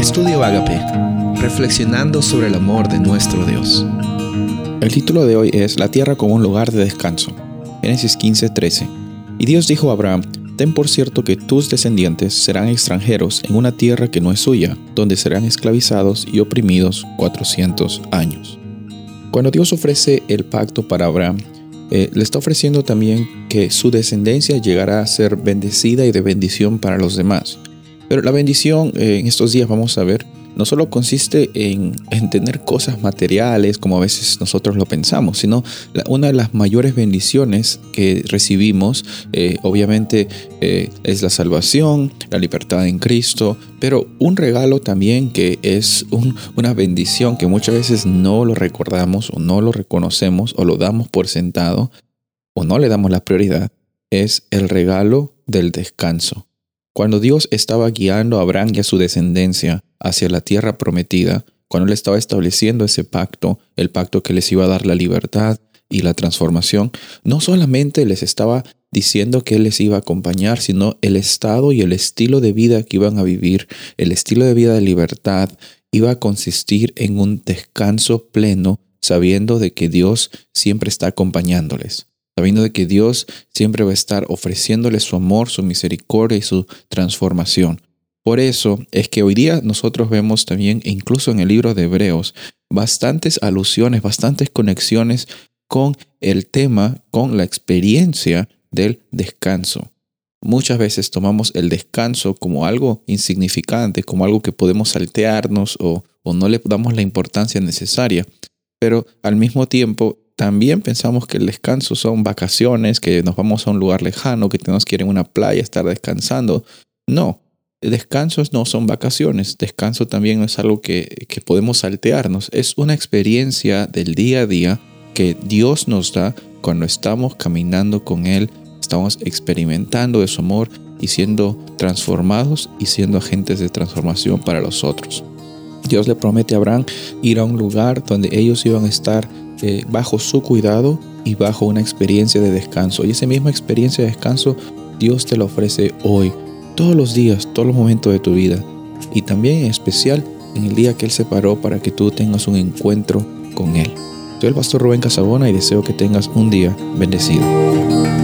Estudio Agape, reflexionando sobre el amor de nuestro Dios. El título de hoy es La tierra como un lugar de descanso. Génesis 15:13. Y Dios dijo a Abraham, Ten por cierto que tus descendientes serán extranjeros en una tierra que no es suya, donde serán esclavizados y oprimidos 400 años. Cuando Dios ofrece el pacto para Abraham, eh, le está ofreciendo también que su descendencia llegará a ser bendecida y de bendición para los demás. Pero la bendición eh, en estos días vamos a ver no solo consiste en, tener cosas materiales como a veces nosotros lo pensamos, sino una de las mayores bendiciones que recibimos eh, obviamente es la salvación, la libertad en Cristo, pero un regalo también que es una bendición que muchas veces no lo recordamos o no lo reconocemos o lo damos por sentado o no le damos la prioridad, es el regalo del descanso. Cuando Dios estaba guiando a Abraham y a su descendencia hacia la tierra prometida, cuando Él estaba estableciendo ese pacto, el pacto que les iba a dar la libertad y la transformación, no solamente les estaba diciendo que Él les iba a acompañar, sino el estado y el estilo de vida que iban a vivir, el estilo de vida de libertad, iba a consistir en un descanso pleno, sabiendo de que Dios siempre está acompañándoles sabiendo de que Dios siempre va a estar ofreciéndole su amor, su misericordia y su transformación. Por eso es que hoy día nosotros vemos también, incluso en el libro de Hebreos, bastantes alusiones, bastantes conexiones con el tema, con la experiencia del descanso. Muchas veces tomamos el descanso como algo insignificante, como algo que podemos saltearnos o, o no le damos la importancia necesaria. Pero al mismo tiempo también pensamos que el descanso son vacaciones, que nos vamos a un lugar lejano, que tenemos que ir en una playa, estar descansando. No, descansos no son vacaciones. Descanso también no es algo que, que podemos saltearnos. Es una experiencia del día a día que Dios nos da cuando estamos caminando con Él, estamos experimentando de su amor y siendo transformados y siendo agentes de transformación para los otros. Dios le promete a Abraham ir a un lugar donde ellos iban a estar eh, bajo su cuidado y bajo una experiencia de descanso. Y esa misma experiencia de descanso Dios te la ofrece hoy, todos los días, todos los momentos de tu vida. Y también en especial en el día que Él se paró para que tú tengas un encuentro con Él. Soy el pastor Rubén Casabona y deseo que tengas un día bendecido.